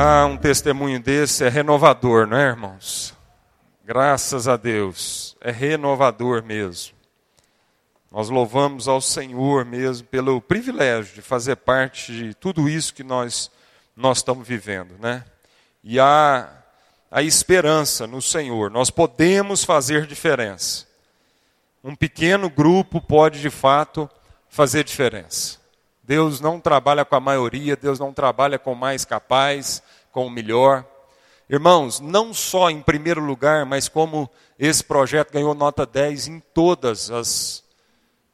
Ah, um testemunho desse é renovador, não é, irmãos? Graças a Deus, é renovador mesmo. Nós louvamos ao Senhor mesmo pelo privilégio de fazer parte de tudo isso que nós nós estamos vivendo, né? E há a esperança no Senhor. Nós podemos fazer diferença. Um pequeno grupo pode de fato fazer diferença. Deus não trabalha com a maioria, Deus não trabalha com o mais capaz, com o melhor. Irmãos, não só em primeiro lugar, mas como esse projeto ganhou nota 10 em todas as,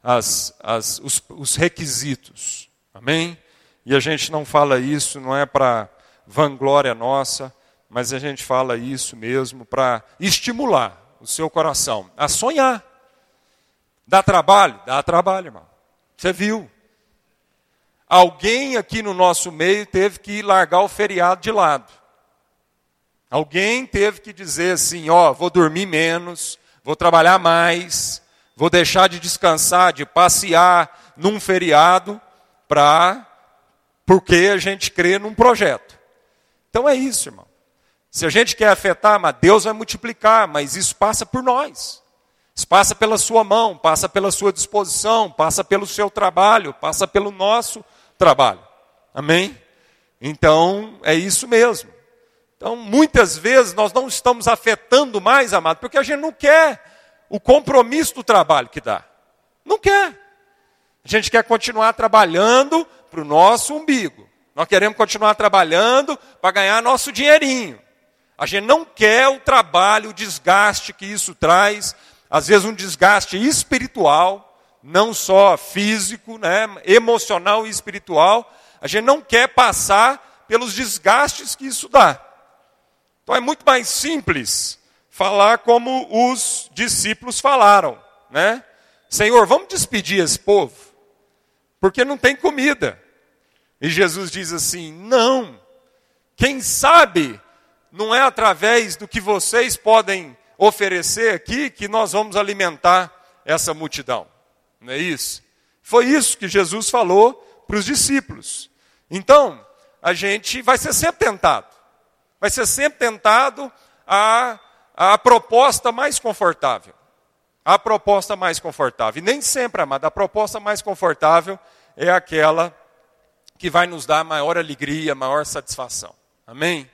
as, as os, os requisitos. Amém? E a gente não fala isso, não é para vanglória nossa, mas a gente fala isso mesmo para estimular o seu coração a sonhar. Dá trabalho? Dá trabalho, irmão. Você viu. Alguém aqui no nosso meio teve que largar o feriado de lado. Alguém teve que dizer assim: ó, vou dormir menos, vou trabalhar mais, vou deixar de descansar, de passear num feriado, para porque a gente crê num projeto. Então é isso, irmão. Se a gente quer afetar, mas Deus vai multiplicar, mas isso passa por nós. Isso passa pela sua mão, passa pela sua disposição, passa pelo seu trabalho, passa pelo nosso trabalho. Amém? Então, é isso mesmo. Então, muitas vezes nós não estamos afetando mais, amado, porque a gente não quer o compromisso do trabalho que dá. Não quer. A gente quer continuar trabalhando para o nosso umbigo. Nós queremos continuar trabalhando para ganhar nosso dinheirinho. A gente não quer o trabalho, o desgaste que isso traz, às vezes um desgaste espiritual, não só físico, né, emocional e espiritual. A gente não quer passar pelos desgastes que isso dá. Então é muito mais simples falar como os discípulos falaram, né? Senhor, vamos despedir esse povo, porque não tem comida. E Jesus diz assim: Não, quem sabe não é através do que vocês podem oferecer aqui que nós vamos alimentar essa multidão. Não é isso? Foi isso que Jesus falou para os discípulos. Então, a gente vai ser sempre tentado. Vai ser sempre tentado a, a proposta mais confortável. A proposta mais confortável. E nem sempre, amado, a proposta mais confortável é aquela que vai nos dar maior alegria, maior satisfação. Amém?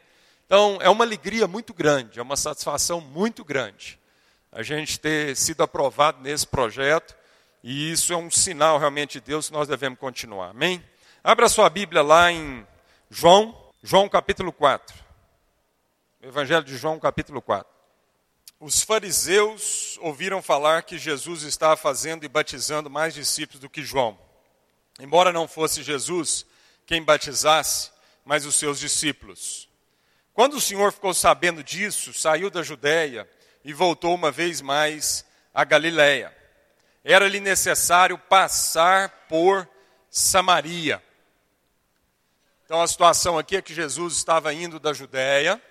Então, é uma alegria muito grande, é uma satisfação muito grande a gente ter sido aprovado nesse projeto, e isso é um sinal realmente de Deus que nós devemos continuar. Amém? Abra sua Bíblia lá em João, João capítulo 4. Evangelho de João, capítulo 4. Os fariseus ouviram falar que Jesus estava fazendo e batizando mais discípulos do que João. Embora não fosse Jesus quem batizasse, mas os seus discípulos. Quando o Senhor ficou sabendo disso, saiu da Judéia e voltou uma vez mais a Galiléia. Era-lhe necessário passar por Samaria. Então a situação aqui é que Jesus estava indo da Judéia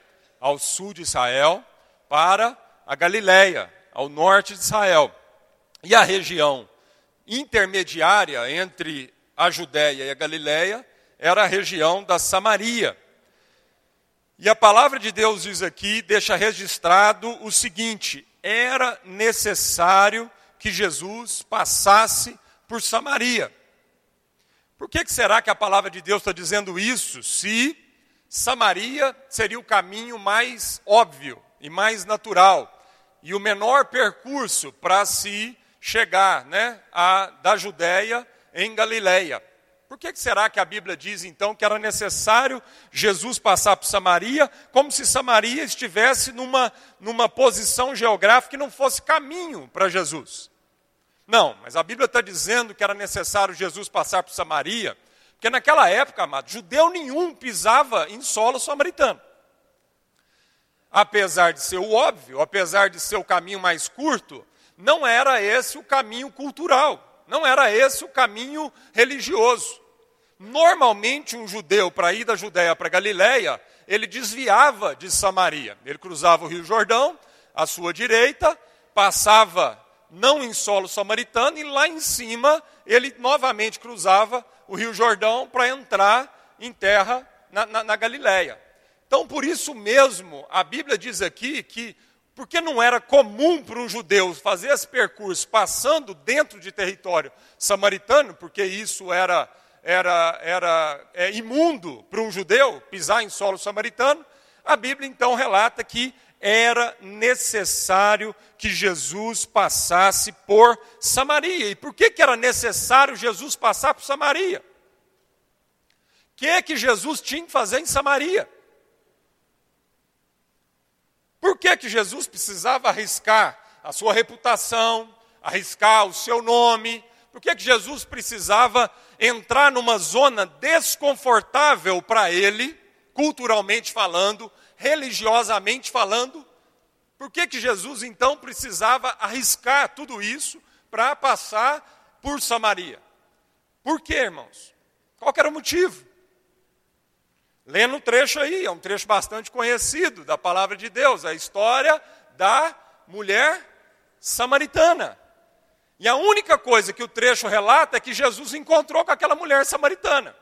ao sul de Israel para a Galiléia, ao norte de Israel. E a região intermediária entre a Judéia e a Galiléia era a região da Samaria. E a palavra de Deus diz aqui, deixa registrado o seguinte: era necessário que Jesus passasse por Samaria. Por que, que será que a palavra de Deus está dizendo isso, se Samaria seria o caminho mais óbvio e mais natural, e o menor percurso para se chegar né, a, da Judéia em Galileia? Por que será que a Bíblia diz então que era necessário Jesus passar por Samaria, como se Samaria estivesse numa, numa posição geográfica que não fosse caminho para Jesus? Não, mas a Bíblia está dizendo que era necessário Jesus passar por Samaria, porque naquela época, amado, judeu nenhum pisava em solo samaritano. Apesar de ser o óbvio, apesar de ser o caminho mais curto, não era esse o caminho cultural. Não era esse o caminho religioso. Normalmente, um judeu, para ir da Judéia para Galiléia, ele desviava de Samaria. Ele cruzava o Rio Jordão, à sua direita, passava não em solo samaritano, e lá em cima ele novamente cruzava o Rio Jordão para entrar em terra na, na, na Galiléia. Então, por isso mesmo, a Bíblia diz aqui que, porque não era comum para um judeu fazer esse percurso passando dentro de território samaritano, porque isso era, era, era é, imundo para um judeu pisar em solo samaritano, a Bíblia então relata que era necessário que Jesus passasse por Samaria. E por que, que era necessário Jesus passar por Samaria? O que, que Jesus tinha que fazer em Samaria? Por que, que Jesus precisava arriscar a sua reputação, arriscar o seu nome? Por que, que Jesus precisava entrar numa zona desconfortável para ele, culturalmente falando, religiosamente falando? Por que, que Jesus então precisava arriscar tudo isso para passar por Samaria? Por quê, irmãos? Qual era o motivo? Lendo o trecho aí, é um trecho bastante conhecido da palavra de Deus, a história da mulher samaritana. E a única coisa que o trecho relata é que Jesus encontrou com aquela mulher samaritana.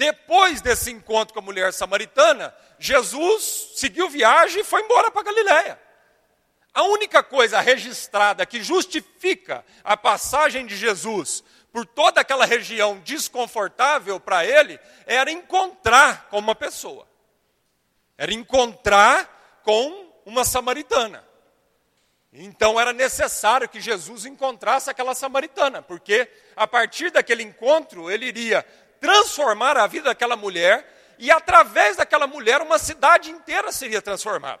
Depois desse encontro com a mulher samaritana, Jesus seguiu viagem e foi embora para Galiléia. A única coisa registrada que justifica a passagem de Jesus por toda aquela região desconfortável para ele, era encontrar com uma pessoa. Era encontrar com uma samaritana. Então era necessário que Jesus encontrasse aquela samaritana, porque a partir daquele encontro ele iria transformar a vida daquela mulher e através daquela mulher uma cidade inteira seria transformada.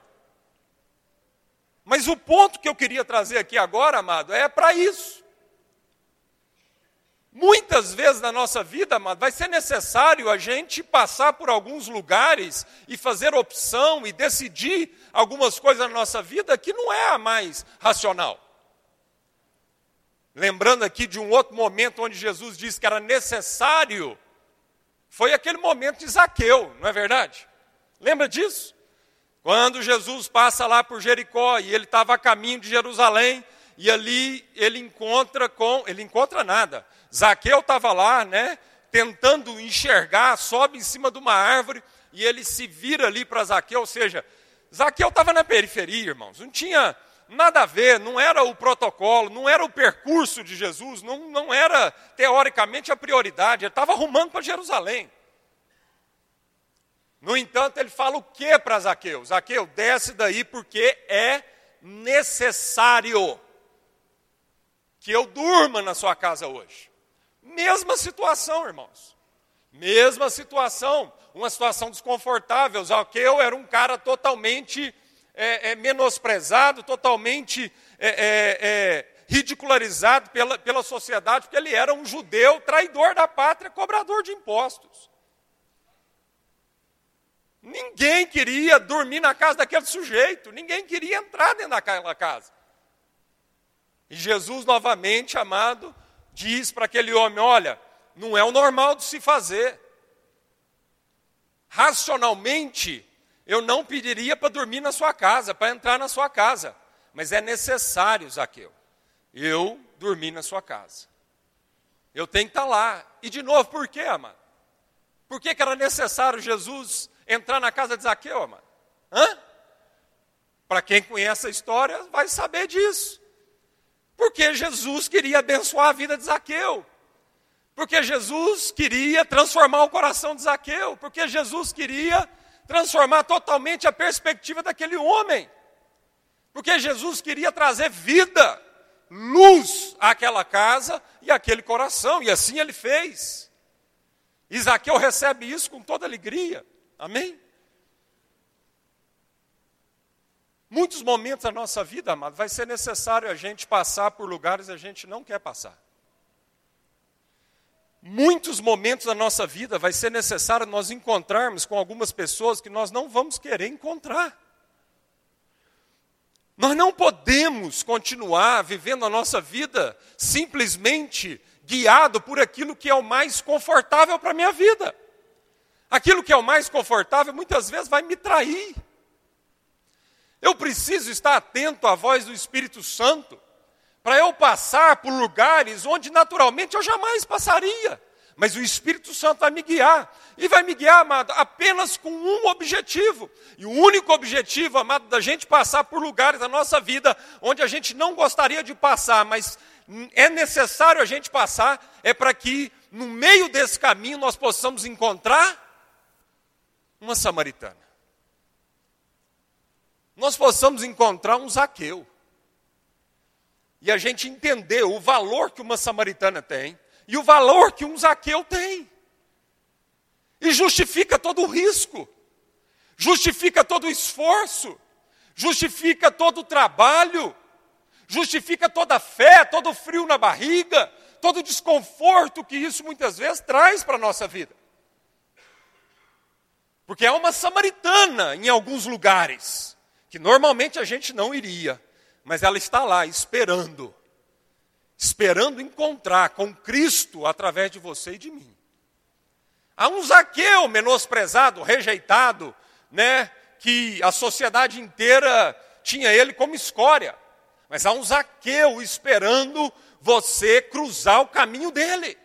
Mas o ponto que eu queria trazer aqui agora, amado, é para isso. Muitas vezes na nossa vida, amado, vai ser necessário a gente passar por alguns lugares e fazer opção e decidir algumas coisas na nossa vida que não é a mais racional. Lembrando aqui de um outro momento onde Jesus disse que era necessário, foi aquele momento de Zaqueu, não é verdade? Lembra disso? Quando Jesus passa lá por Jericó e ele estava a caminho de Jerusalém, e ali ele encontra com, ele encontra nada. Zaqueu estava lá, né, tentando enxergar, sobe em cima de uma árvore e ele se vira ali para Zaqueu, ou seja, Zaqueu estava na periferia, irmãos, não tinha nada a ver, não era o protocolo, não era o percurso de Jesus, não, não era teoricamente a prioridade, ele estava arrumando para Jerusalém. No entanto, ele fala o que para Zaqueu? Zaqueu, desce daí porque é necessário que eu durma na sua casa hoje. Mesma situação, irmãos. Mesma situação. Uma situação desconfortável. Zaqueu era um cara totalmente é, é, menosprezado, totalmente é, é, é, ridicularizado pela, pela sociedade, porque ele era um judeu, traidor da pátria, cobrador de impostos. Ninguém queria dormir na casa daquele sujeito, ninguém queria entrar dentro daquela casa. E Jesus, novamente, amado, diz para aquele homem: olha, não é o normal de se fazer. Racionalmente, eu não pediria para dormir na sua casa, para entrar na sua casa. Mas é necessário, Zaqueu, eu dormir na sua casa. Eu tenho que estar lá. E de novo, por quê, amado? Por que, que era necessário Jesus entrar na casa de Zaqueu, amado? Para quem conhece a história, vai saber disso. Porque Jesus queria abençoar a vida de Zaqueu. Porque Jesus queria transformar o coração de Zaqueu. Porque Jesus queria transformar totalmente a perspectiva daquele homem. Porque Jesus queria trazer vida, luz àquela casa e àquele coração. E assim ele fez. Isaqueu recebe isso com toda alegria. Amém? Muitos momentos da nossa vida, amado, vai ser necessário a gente passar por lugares que a gente não quer passar. Muitos momentos da nossa vida vai ser necessário nós encontrarmos com algumas pessoas que nós não vamos querer encontrar. Nós não podemos continuar vivendo a nossa vida simplesmente guiado por aquilo que é o mais confortável para a minha vida. Aquilo que é o mais confortável muitas vezes vai me trair. Eu preciso estar atento à voz do Espírito Santo, para eu passar por lugares onde naturalmente eu jamais passaria, mas o Espírito Santo vai me guiar. E vai me guiar, amado, apenas com um objetivo. E o único objetivo, amado, da gente passar por lugares da nossa vida onde a gente não gostaria de passar, mas é necessário a gente passar, é para que no meio desse caminho nós possamos encontrar uma samaritana. Nós possamos encontrar um Zaqueu. E a gente entender o valor que uma samaritana tem e o valor que um Zaqueu tem. E justifica todo o risco, justifica todo o esforço, justifica todo o trabalho, justifica toda a fé, todo o frio na barriga, todo o desconforto que isso muitas vezes traz para a nossa vida. Porque é uma samaritana em alguns lugares, que normalmente a gente não iria, mas ela está lá esperando esperando encontrar com Cristo através de você e de mim. Há um Zaqueu menosprezado, rejeitado, né, que a sociedade inteira tinha ele como escória. Mas há um Zaqueu esperando você cruzar o caminho dele.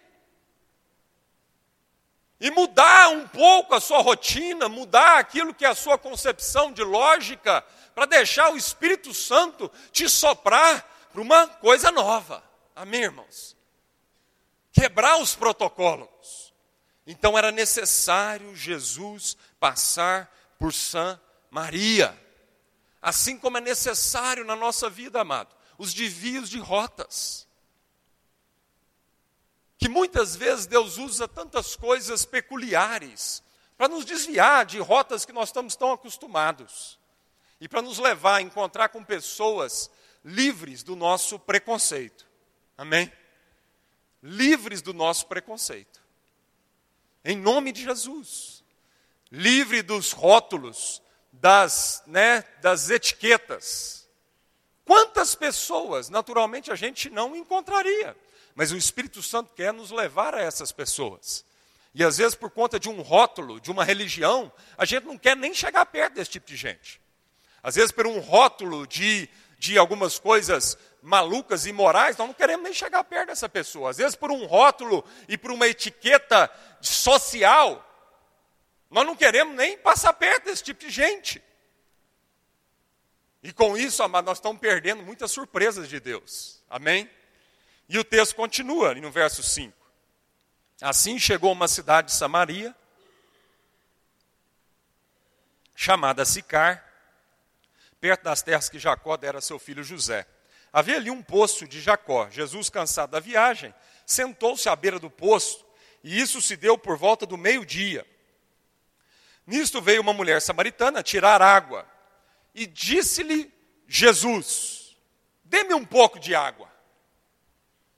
E mudar um pouco a sua rotina, mudar aquilo que é a sua concepção de lógica, para deixar o Espírito Santo te soprar para uma coisa nova. Amém, irmãos? Quebrar os protocolos. Então era necessário Jesus passar por Maria. Assim como é necessário na nossa vida, amado, os desvios de rotas. Que muitas vezes Deus usa tantas coisas peculiares para nos desviar de rotas que nós estamos tão acostumados e para nos levar a encontrar com pessoas livres do nosso preconceito. Amém? Livres do nosso preconceito. Em nome de Jesus. Livre dos rótulos, das, né, das etiquetas. Quantas pessoas, naturalmente, a gente não encontraria, mas o Espírito Santo quer nos levar a essas pessoas. E às vezes, por conta de um rótulo, de uma religião, a gente não quer nem chegar perto desse tipo de gente. Às vezes, por um rótulo de, de algumas coisas malucas e imorais, nós não queremos nem chegar perto dessa pessoa. Às vezes, por um rótulo e por uma etiqueta social, nós não queremos nem passar perto desse tipo de gente. E com isso, amado, nós estamos perdendo muitas surpresas de Deus. Amém? E o texto continua no verso 5. Assim chegou uma cidade de Samaria, chamada Sicar, perto das terras que Jacó dera a seu filho José. Havia ali um poço de Jacó. Jesus, cansado da viagem, sentou-se à beira do poço, e isso se deu por volta do meio-dia. Nisto veio uma mulher samaritana tirar água, e disse-lhe Jesus: Dê-me um pouco de água.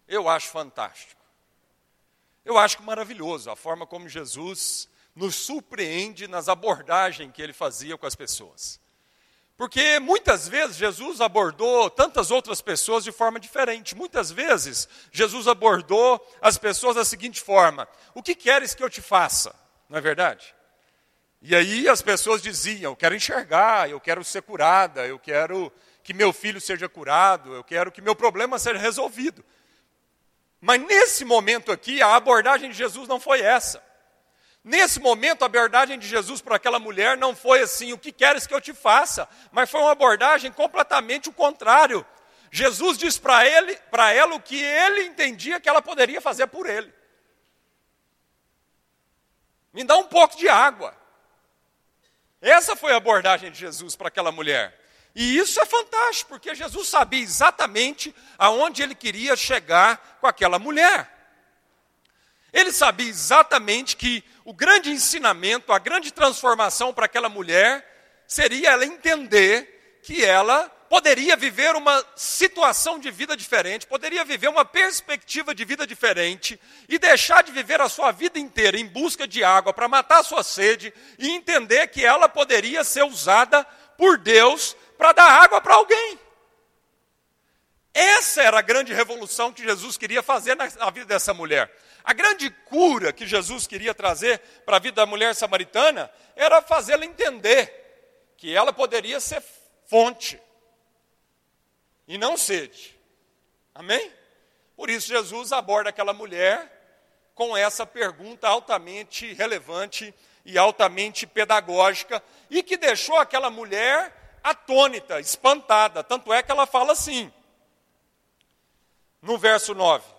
Eu acho fantástico. Eu acho maravilhoso a forma como Jesus nos surpreende nas abordagens que ele fazia com as pessoas. Porque muitas vezes Jesus abordou tantas outras pessoas de forma diferente. Muitas vezes Jesus abordou as pessoas da seguinte forma: O que queres que eu te faça? Não é verdade? E aí as pessoas diziam: Eu quero enxergar, eu quero ser curada, eu quero que meu filho seja curado, eu quero que meu problema seja resolvido. Mas nesse momento aqui, a abordagem de Jesus não foi essa. Nesse momento, a abordagem de Jesus para aquela mulher não foi assim: o que queres que eu te faça? Mas foi uma abordagem completamente o contrário. Jesus diz para ele, para ela o que ele entendia que ela poderia fazer por ele. Me dá um pouco de água. Essa foi a abordagem de Jesus para aquela mulher. E isso é fantástico, porque Jesus sabia exatamente aonde ele queria chegar com aquela mulher. Ele sabia exatamente que o grande ensinamento, a grande transformação para aquela mulher seria ela entender que ela poderia viver uma situação de vida diferente, poderia viver uma perspectiva de vida diferente e deixar de viver a sua vida inteira em busca de água para matar a sua sede e entender que ela poderia ser usada por Deus para dar água para alguém. Essa era a grande revolução que Jesus queria fazer na vida dessa mulher. A grande cura que Jesus queria trazer para a vida da mulher samaritana era fazê-la entender que ela poderia ser fonte e não sede. Amém? Por isso Jesus aborda aquela mulher com essa pergunta altamente relevante e altamente pedagógica e que deixou aquela mulher atônita, espantada. Tanto é que ela fala assim, no verso 9: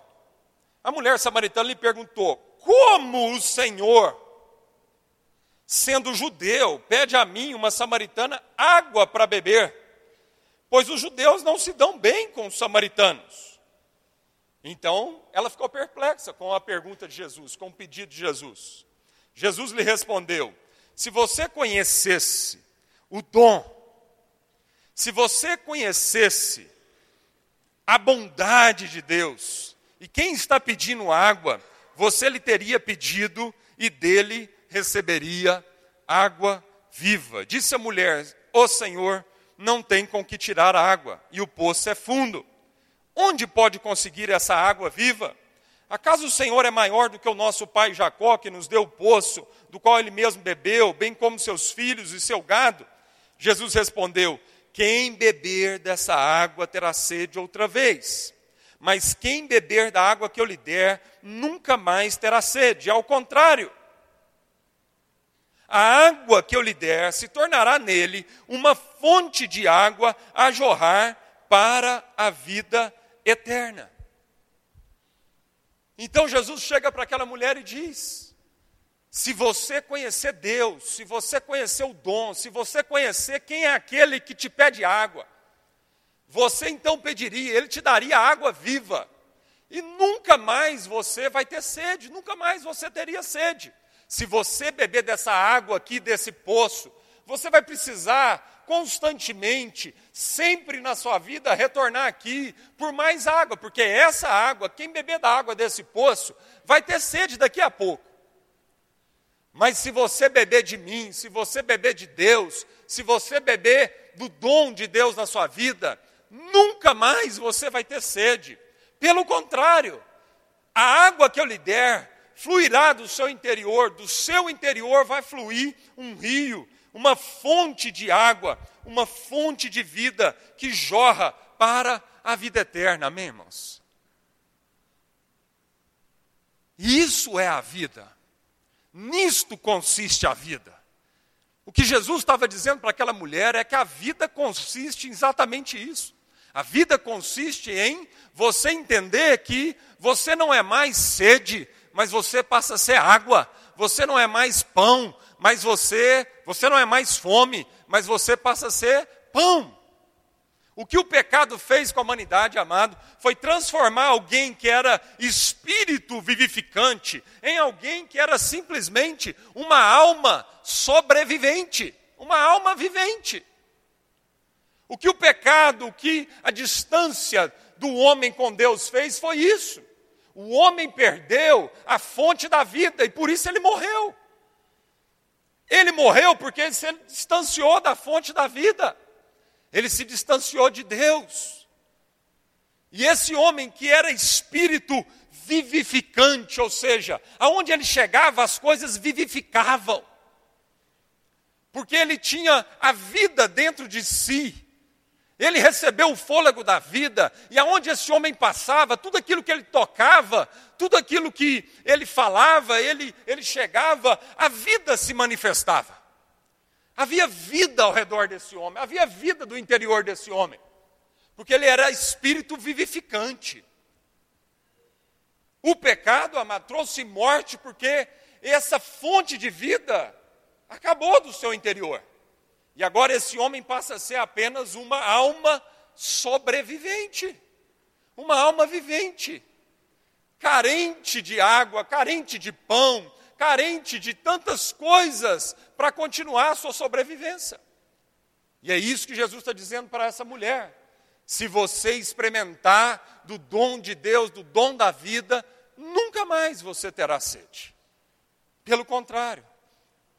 A mulher samaritana lhe perguntou: Como o Senhor, sendo judeu, pede a mim, uma samaritana, água para beber? Pois os judeus não se dão bem com os samaritanos. Então, ela ficou perplexa com a pergunta de Jesus, com o pedido de Jesus. Jesus lhe respondeu: Se você conhecesse o dom, se você conhecesse a bondade de Deus, e quem está pedindo água, você lhe teria pedido e dele receberia água viva. Disse a mulher: O Senhor não tem com que tirar água, e o poço é fundo. Onde pode conseguir essa água viva? Acaso o Senhor é maior do que o nosso pai Jacó, que nos deu o poço, do qual ele mesmo bebeu, bem como seus filhos e seu gado? Jesus respondeu: Quem beber dessa água terá sede outra vez. Mas quem beber da água que eu lhe der, nunca mais terá sede. Ao contrário, a água que eu lhe der se tornará nele uma fonte de água a jorrar para a vida eterna. Então Jesus chega para aquela mulher e diz: se você conhecer Deus, se você conhecer o dom, se você conhecer quem é aquele que te pede água, você então pediria, ele te daria água viva, e nunca mais você vai ter sede, nunca mais você teria sede. Se você beber dessa água aqui, desse poço, você vai precisar constantemente, sempre na sua vida, retornar aqui por mais água, porque essa água, quem beber da água desse poço, vai ter sede daqui a pouco. Mas se você beber de mim, se você beber de Deus, se você beber do dom de Deus na sua vida, nunca mais você vai ter sede. Pelo contrário, a água que eu lhe der fluirá do seu interior, do seu interior vai fluir um rio uma fonte de água, uma fonte de vida que jorra para a vida eterna. Amém, irmãos? Isso é a vida. Nisto consiste a vida. O que Jesus estava dizendo para aquela mulher é que a vida consiste em exatamente isso. A vida consiste em você entender que você não é mais sede, mas você passa a ser água. Você não é mais pão, mas você, você não é mais fome, mas você passa a ser pão. O que o pecado fez com a humanidade, amado, foi transformar alguém que era espírito vivificante em alguém que era simplesmente uma alma sobrevivente, uma alma vivente. O que o pecado, o que a distância do homem com Deus fez foi isso. O homem perdeu a fonte da vida e por isso ele morreu. Ele morreu porque ele se distanciou da fonte da vida. Ele se distanciou de Deus. E esse homem que era espírito vivificante, ou seja, aonde ele chegava as coisas vivificavam. Porque ele tinha a vida dentro de si. Ele recebeu o fôlego da vida, e aonde esse homem passava, tudo aquilo que ele tocava, tudo aquilo que ele falava, ele, ele chegava, a vida se manifestava. Havia vida ao redor desse homem, havia vida do interior desse homem, porque ele era espírito vivificante. O pecado, amado, trouxe morte porque essa fonte de vida acabou do seu interior. E agora esse homem passa a ser apenas uma alma sobrevivente, uma alma vivente, carente de água, carente de pão, carente de tantas coisas para continuar a sua sobrevivência. E é isso que Jesus está dizendo para essa mulher. Se você experimentar do dom de Deus, do dom da vida, nunca mais você terá sede. Pelo contrário,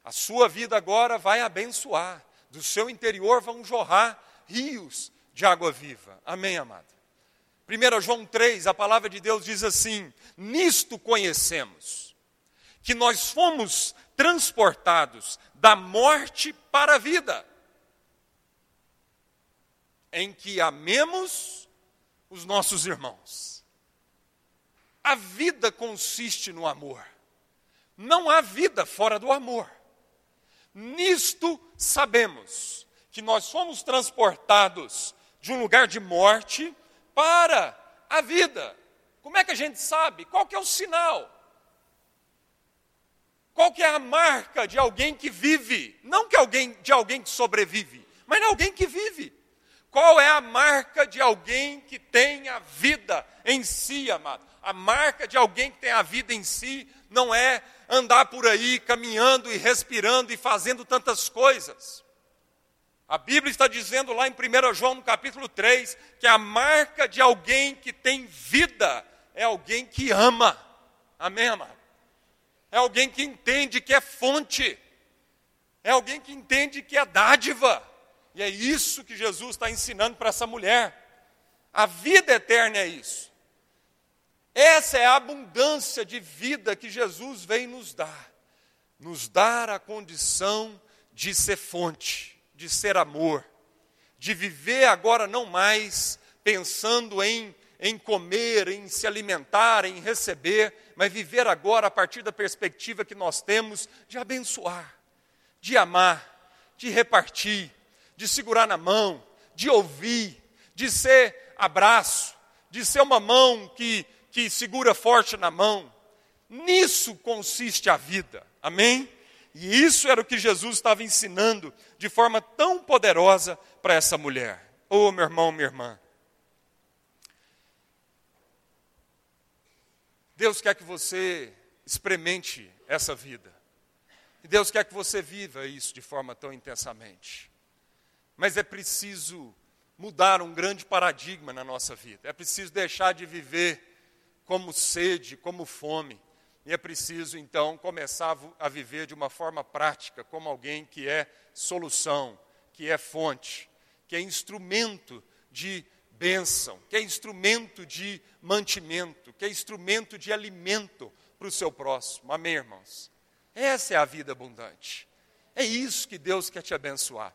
a sua vida agora vai abençoar do seu interior vão jorrar rios de água viva. Amém, amado? 1 João 3, a palavra de Deus diz assim: Nisto conhecemos que nós fomos transportados da morte para a vida, em que amemos os nossos irmãos. A vida consiste no amor. Não há vida fora do amor. Nisto sabemos que nós fomos transportados de um lugar de morte para a vida. Como é que a gente sabe? Qual que é o sinal? Qual que é a marca de alguém que vive? Não que alguém de alguém que sobrevive, mas de alguém que vive. Qual é a marca de alguém que tem a vida em si, amado? A marca de alguém que tem a vida em si não é andar por aí caminhando e respirando e fazendo tantas coisas. A Bíblia está dizendo lá em 1 João, no capítulo 3, que a marca de alguém que tem vida é alguém que ama. Amém, amado? É alguém que entende que é fonte. É alguém que entende que é dádiva. E é isso que Jesus está ensinando para essa mulher. A vida eterna é isso. Essa é a abundância de vida que Jesus vem nos dar. Nos dar a condição de ser fonte, de ser amor, de viver agora não mais pensando em, em comer, em se alimentar, em receber, mas viver agora a partir da perspectiva que nós temos de abençoar, de amar, de repartir, de segurar na mão, de ouvir, de ser abraço, de ser uma mão que, que segura forte na mão. Nisso consiste a vida, amém? E isso era o que Jesus estava ensinando de forma tão poderosa para essa mulher. Oh, meu irmão, minha irmã. Deus quer que você experimente essa vida. E Deus quer que você viva isso de forma tão intensamente. Mas é preciso mudar um grande paradigma na nossa vida. É preciso deixar de viver como sede, como fome. E é preciso, então, começar a viver de uma forma prática, como alguém que é solução, que é fonte, que é instrumento de bênção, que é instrumento de mantimento, que é instrumento de alimento para o seu próximo. Amém, irmãos? Essa é a vida abundante. É isso que Deus quer te abençoar.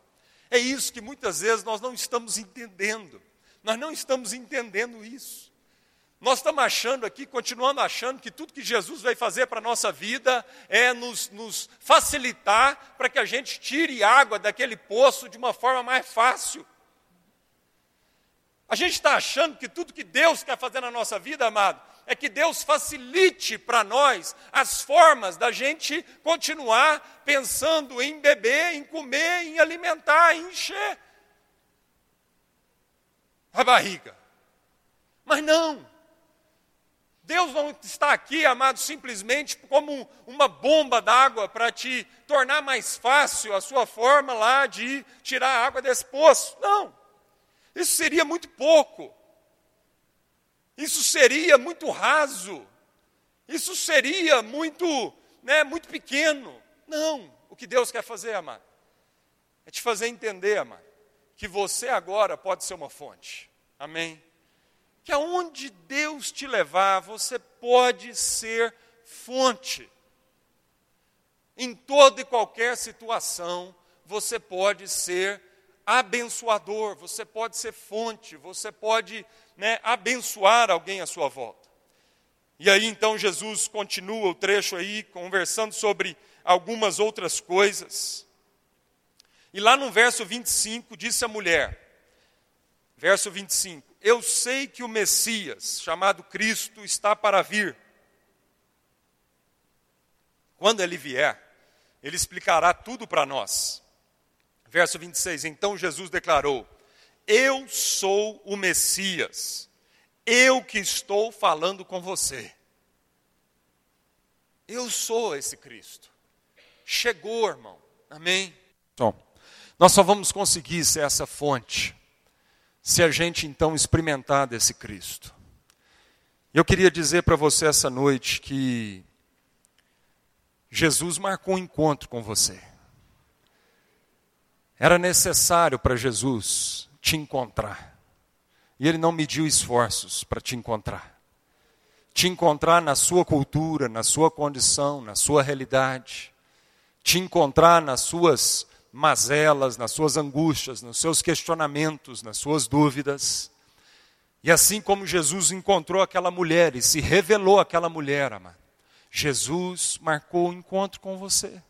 É isso que muitas vezes nós não estamos entendendo. Nós não estamos entendendo isso. Nós estamos achando aqui, continuando achando que tudo que Jesus vai fazer para a nossa vida é nos, nos facilitar para que a gente tire água daquele poço de uma forma mais fácil. A gente está achando que tudo que Deus quer fazer na nossa vida, amado, é que Deus facilite para nós as formas da gente continuar pensando em beber, em comer, em alimentar, em encher a barriga. Mas não. Deus não está aqui, amado, simplesmente como uma bomba d'água para te tornar mais fácil a sua forma lá de tirar a água desse poço. Não. Isso seria muito pouco. Isso seria muito raso. Isso seria muito, né, muito pequeno. Não. O que Deus quer fazer, amado, é te fazer entender, amado, que você agora pode ser uma fonte. Amém? Que aonde Deus te levar, você pode ser fonte. Em toda e qualquer situação, você pode ser abençoador, você pode ser fonte, você pode né, abençoar alguém à sua volta. E aí então Jesus continua o trecho aí, conversando sobre algumas outras coisas. E lá no verso 25 disse a mulher, verso 25: Eu sei que o Messias, chamado Cristo, está para vir. Quando ele vier, ele explicará tudo para nós. Verso 26: Então Jesus declarou: Eu sou o Messias, eu que estou falando com você. Eu sou esse Cristo. Chegou, irmão. Amém? Bom, nós só vamos conseguir ser essa fonte se a gente então experimentar desse Cristo. Eu queria dizer para você essa noite que Jesus marcou um encontro com você. Era necessário para Jesus te encontrar. E ele não mediu esforços para te encontrar. Te encontrar na sua cultura, na sua condição, na sua realidade. Te encontrar nas suas mazelas, nas suas angústias, nos seus questionamentos, nas suas dúvidas. E assim como Jesus encontrou aquela mulher e se revelou aquela mulher, amado, Jesus marcou o encontro com você.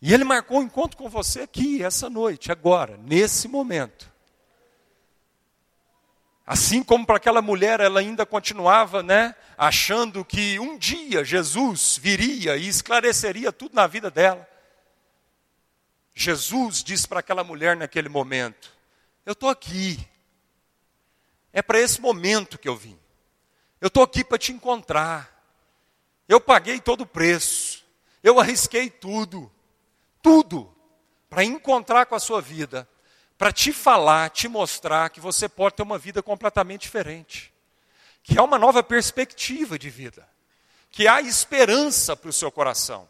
E ele marcou o encontro com você aqui, essa noite, agora, nesse momento. Assim como para aquela mulher, ela ainda continuava, né, achando que um dia Jesus viria e esclareceria tudo na vida dela. Jesus disse para aquela mulher naquele momento: Eu estou aqui. É para esse momento que eu vim. Eu estou aqui para te encontrar. Eu paguei todo o preço. Eu arrisquei tudo. Tudo. Para encontrar com a sua vida para te falar, te mostrar que você pode ter uma vida completamente diferente, que há uma nova perspectiva de vida, que há esperança para o seu coração.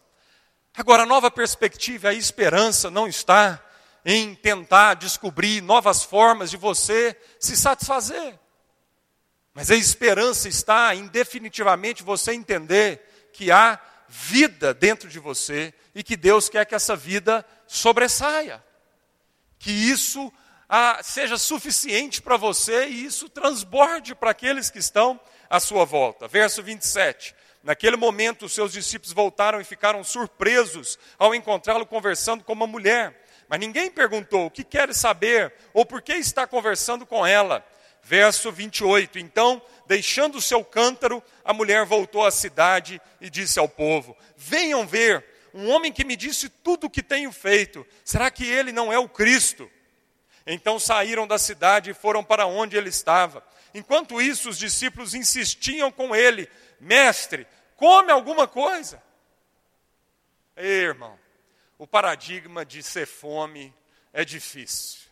Agora, a nova perspectiva, a esperança não está em tentar descobrir novas formas de você se satisfazer. Mas a esperança está em definitivamente você entender que há vida dentro de você e que Deus quer que essa vida sobressaia que isso ah, seja suficiente para você e isso transborde para aqueles que estão à sua volta. Verso 27. Naquele momento, seus discípulos voltaram e ficaram surpresos ao encontrá-lo conversando com uma mulher. Mas ninguém perguntou o que quer saber ou por que está conversando com ela. Verso 28. Então, deixando o seu cântaro, a mulher voltou à cidade e disse ao povo: Venham ver um homem que me disse tudo o que tenho feito, será que ele não é o Cristo? Então saíram da cidade e foram para onde ele estava. Enquanto isso, os discípulos insistiam com ele: Mestre, come alguma coisa. Ei, irmão, o paradigma de ser fome é difícil.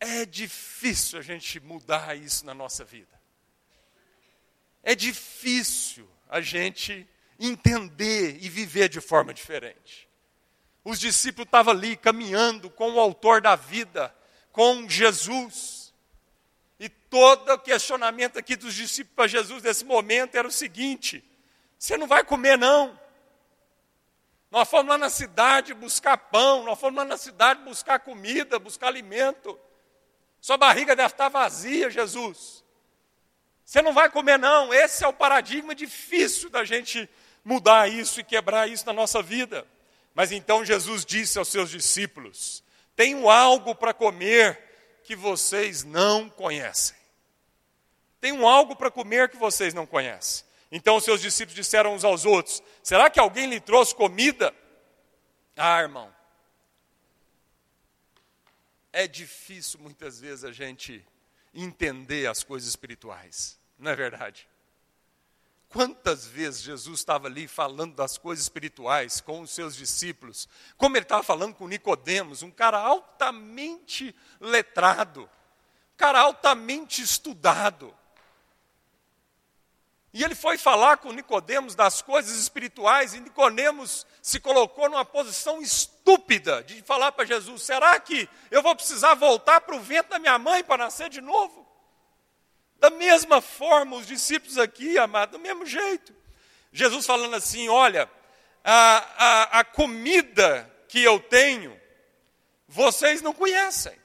É difícil a gente mudar isso na nossa vida. É difícil a gente entender e viver de forma diferente. Os discípulos estavam ali caminhando com o autor da vida, com Jesus. E todo o questionamento aqui dos discípulos para Jesus nesse momento era o seguinte: você não vai comer, não. Nós fomos lá na cidade buscar pão, nós fomos lá na cidade buscar comida, buscar alimento. Sua barriga deve estar vazia, Jesus. Você não vai comer, não. Esse é o paradigma difícil da gente mudar isso e quebrar isso na nossa vida. Mas então Jesus disse aos seus discípulos: Tenho algo para comer que vocês não conhecem. Tenho algo para comer que vocês não conhecem. Então os seus discípulos disseram uns aos outros: Será que alguém lhe trouxe comida? Ah, irmão. É difícil muitas vezes a gente entender as coisas espirituais, não é verdade? Quantas vezes Jesus estava ali falando das coisas espirituais com os seus discípulos, como ele estava falando com Nicodemos, um cara altamente letrado, um cara altamente estudado. E ele foi falar com Nicodemos das coisas espirituais, e Nicodemos se colocou numa posição estúpida de falar para Jesus: será que eu vou precisar voltar para o ventre da minha mãe para nascer de novo? Da mesma forma, os discípulos aqui, amado, do mesmo jeito. Jesus falando assim: olha, a, a, a comida que eu tenho, vocês não conhecem.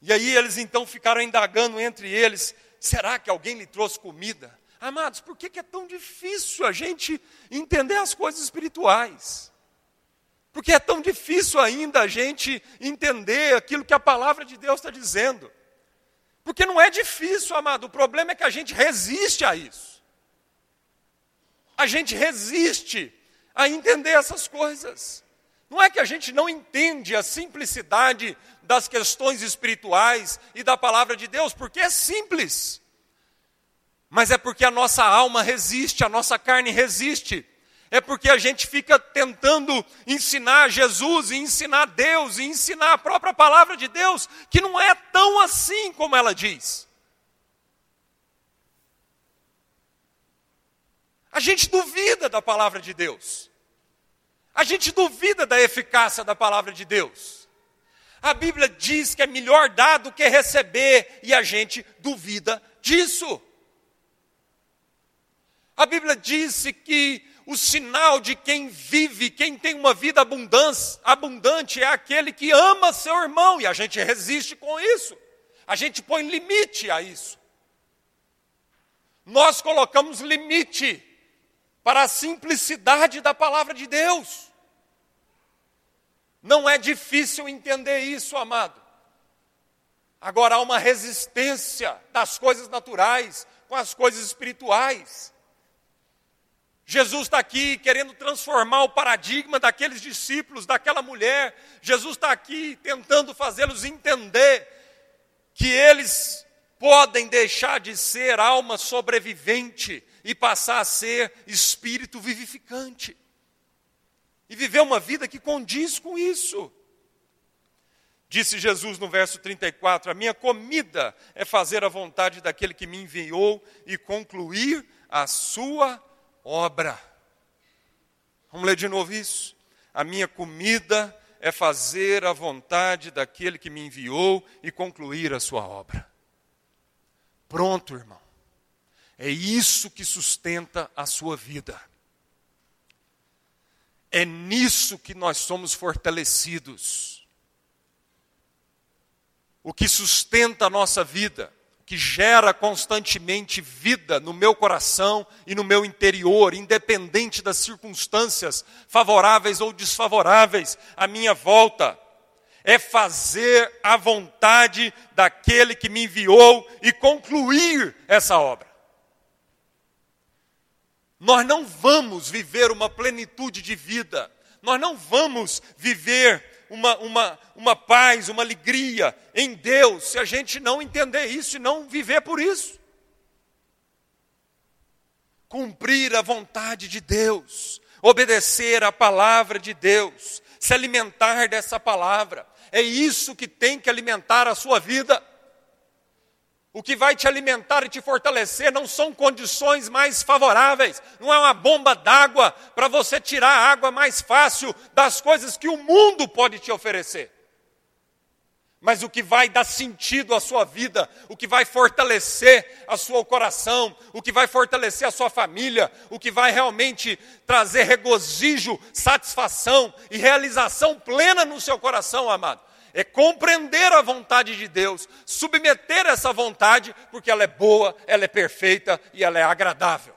E aí eles então ficaram indagando entre eles: será que alguém lhe trouxe comida? Amados, por que, que é tão difícil a gente entender as coisas espirituais? Porque é tão difícil ainda a gente entender aquilo que a palavra de Deus está dizendo. Porque não é difícil, amado, o problema é que a gente resiste a isso. A gente resiste a entender essas coisas. Não é que a gente não entende a simplicidade das questões espirituais e da palavra de Deus, porque é simples. Mas é porque a nossa alma resiste, a nossa carne resiste é porque a gente fica tentando ensinar Jesus e ensinar Deus e ensinar a própria palavra de Deus, que não é tão assim como ela diz. A gente duvida da palavra de Deus. A gente duvida da eficácia da palavra de Deus. A Bíblia diz que é melhor dar do que receber, e a gente duvida disso. A Bíblia disse que o sinal de quem vive, quem tem uma vida abundante é aquele que ama seu irmão, e a gente resiste com isso. A gente põe limite a isso. Nós colocamos limite para a simplicidade da palavra de Deus. Não é difícil entender isso, amado. Agora há uma resistência das coisas naturais com as coisas espirituais. Jesus está aqui querendo transformar o paradigma daqueles discípulos, daquela mulher. Jesus está aqui tentando fazê-los entender que eles podem deixar de ser alma sobrevivente e passar a ser espírito vivificante. E viver uma vida que condiz com isso. Disse Jesus no verso 34: A minha comida é fazer a vontade daquele que me enviou e concluir a sua obra. Vamos ler de novo isso? A minha comida é fazer a vontade daquele que me enviou e concluir a sua obra. Pronto, irmão. É isso que sustenta a sua vida. É nisso que nós somos fortalecidos. O que sustenta a nossa vida que gera constantemente vida no meu coração e no meu interior, independente das circunstâncias favoráveis ou desfavoráveis à minha volta. É fazer a vontade daquele que me enviou e concluir essa obra. Nós não vamos viver uma plenitude de vida, nós não vamos viver uma, uma, uma paz, uma alegria em Deus, se a gente não entender isso e não viver por isso. Cumprir a vontade de Deus, obedecer a palavra de Deus, se alimentar dessa palavra, é isso que tem que alimentar a sua vida. O que vai te alimentar e te fortalecer não são condições mais favoráveis, não é uma bomba d'água para você tirar a água mais fácil das coisas que o mundo pode te oferecer. Mas o que vai dar sentido à sua vida, o que vai fortalecer a seu coração, o que vai fortalecer a sua família, o que vai realmente trazer regozijo, satisfação e realização plena no seu coração, amado, é compreender a vontade de Deus, submeter essa vontade, porque ela é boa, ela é perfeita e ela é agradável.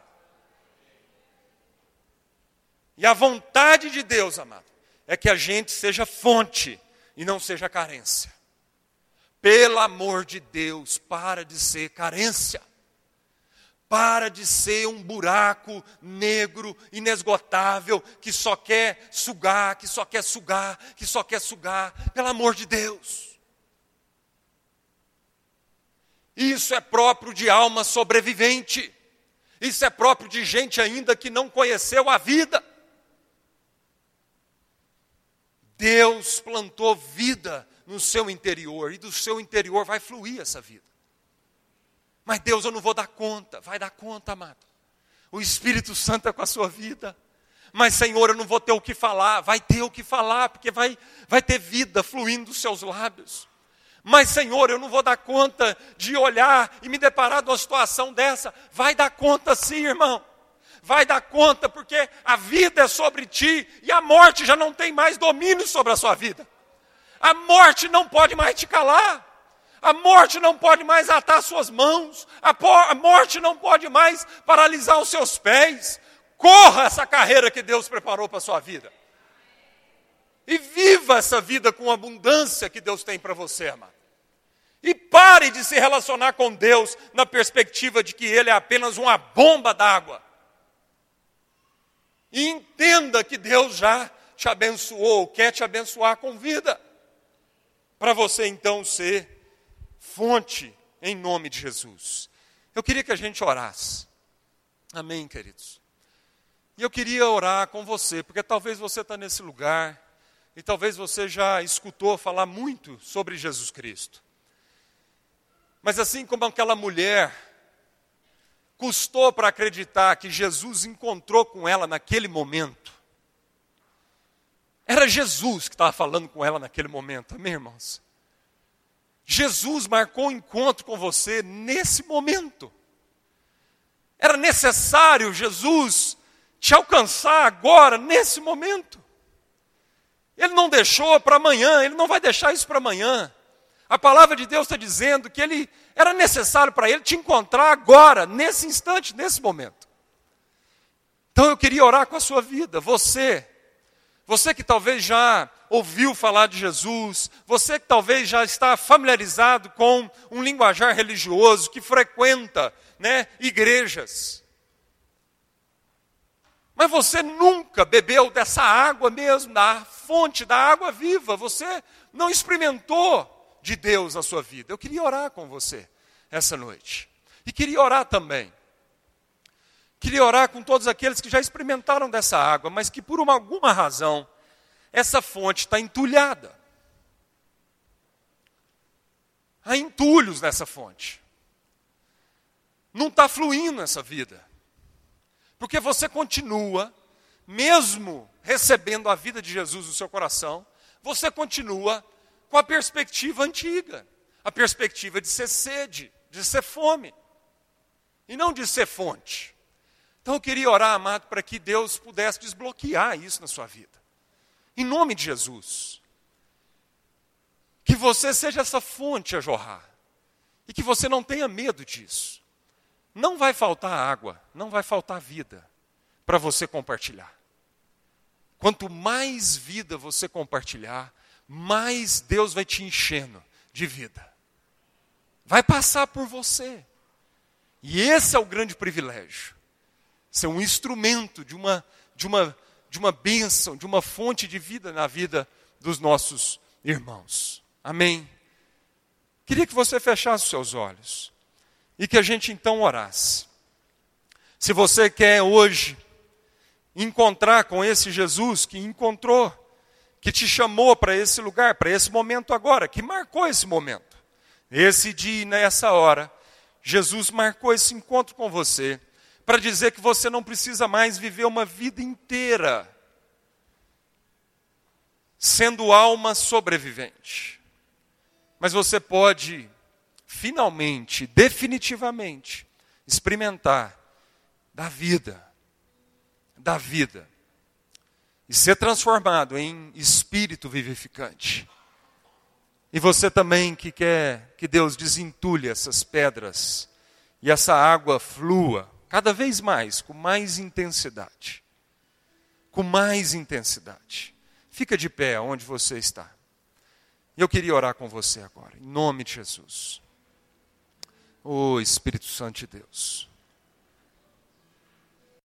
E a vontade de Deus, amado, é que a gente seja fonte e não seja carência. Pelo amor de Deus, para de ser carência. Para de ser um buraco negro, inesgotável, que só quer sugar, que só quer sugar, que só quer sugar. Pelo amor de Deus. Isso é próprio de alma sobrevivente. Isso é próprio de gente ainda que não conheceu a vida. Deus plantou vida no seu interior e do seu interior vai fluir essa vida. Mas Deus, eu não vou dar conta. Vai dar conta, amado. O Espírito Santo é com a sua vida. Mas, Senhor, eu não vou ter o que falar. Vai ter o que falar, porque vai, vai ter vida fluindo dos seus lábios. Mas, Senhor, eu não vou dar conta de olhar e me deparar de uma situação dessa. Vai dar conta sim, irmão. Vai dar conta, porque a vida é sobre ti e a morte já não tem mais domínio sobre a sua vida. A morte não pode mais te calar. A morte não pode mais atar suas mãos, a, morte não pode mais paralisar os seus pés. Corra essa carreira que Deus preparou para a sua vida. E viva essa vida com a abundância que Deus tem para você, amado. E pare de se relacionar com Deus na perspectiva de que Ele é apenas uma bomba d'água. E entenda que Deus já te abençoou, quer te abençoar com vida. Para você então ser fonte em nome de Jesus. Eu queria que a gente orasse. Amém, queridos? E eu queria orar com você, porque talvez você está nesse lugar e talvez você já escutou falar muito sobre Jesus Cristo. Mas assim como aquela mulher custou para acreditar que Jesus encontrou com ela naquele momento, era Jesus que estava falando com ela naquele momento, amém, irmãos? Jesus marcou um encontro com você nesse momento. Era necessário Jesus te alcançar agora, nesse momento. Ele não deixou para amanhã, ele não vai deixar isso para amanhã. A palavra de Deus está dizendo que ele era necessário para ele te encontrar agora, nesse instante, nesse momento. Então eu queria orar com a sua vida, você, você que talvez já ouviu falar de Jesus, você que talvez já está familiarizado com um linguajar religioso, que frequenta né, igrejas. Mas você nunca bebeu dessa água mesmo, da fonte da água viva. Você não experimentou de Deus na sua vida. Eu queria orar com você essa noite. E queria orar também Queria orar com todos aqueles que já experimentaram dessa água, mas que por uma, alguma razão essa fonte está entulhada. Há entulhos nessa fonte. Não está fluindo essa vida. Porque você continua, mesmo recebendo a vida de Jesus no seu coração, você continua com a perspectiva antiga a perspectiva de ser sede, de ser fome, e não de ser fonte. Então eu queria orar, amado, para que Deus pudesse desbloquear isso na sua vida. Em nome de Jesus. Que você seja essa fonte a jorrar. E que você não tenha medo disso. Não vai faltar água, não vai faltar vida para você compartilhar. Quanto mais vida você compartilhar, mais Deus vai te enchendo de vida. Vai passar por você. E esse é o grande privilégio ser um instrumento de uma, de uma, de uma bênção, de uma fonte de vida na vida dos nossos irmãos. Amém? Queria que você fechasse os seus olhos e que a gente então orasse. Se você quer hoje encontrar com esse Jesus que encontrou, que te chamou para esse lugar, para esse momento agora, que marcou esse momento, esse dia e nessa hora, Jesus marcou esse encontro com você para dizer que você não precisa mais viver uma vida inteira sendo alma sobrevivente. Mas você pode, finalmente, definitivamente, experimentar da vida, da vida, e ser transformado em espírito vivificante. E você também que quer que Deus desentulhe essas pedras e essa água flua cada vez mais, com mais intensidade. Com mais intensidade. Fica de pé onde você está. Eu queria orar com você agora, em nome de Jesus. Oh Espírito Santo de Deus.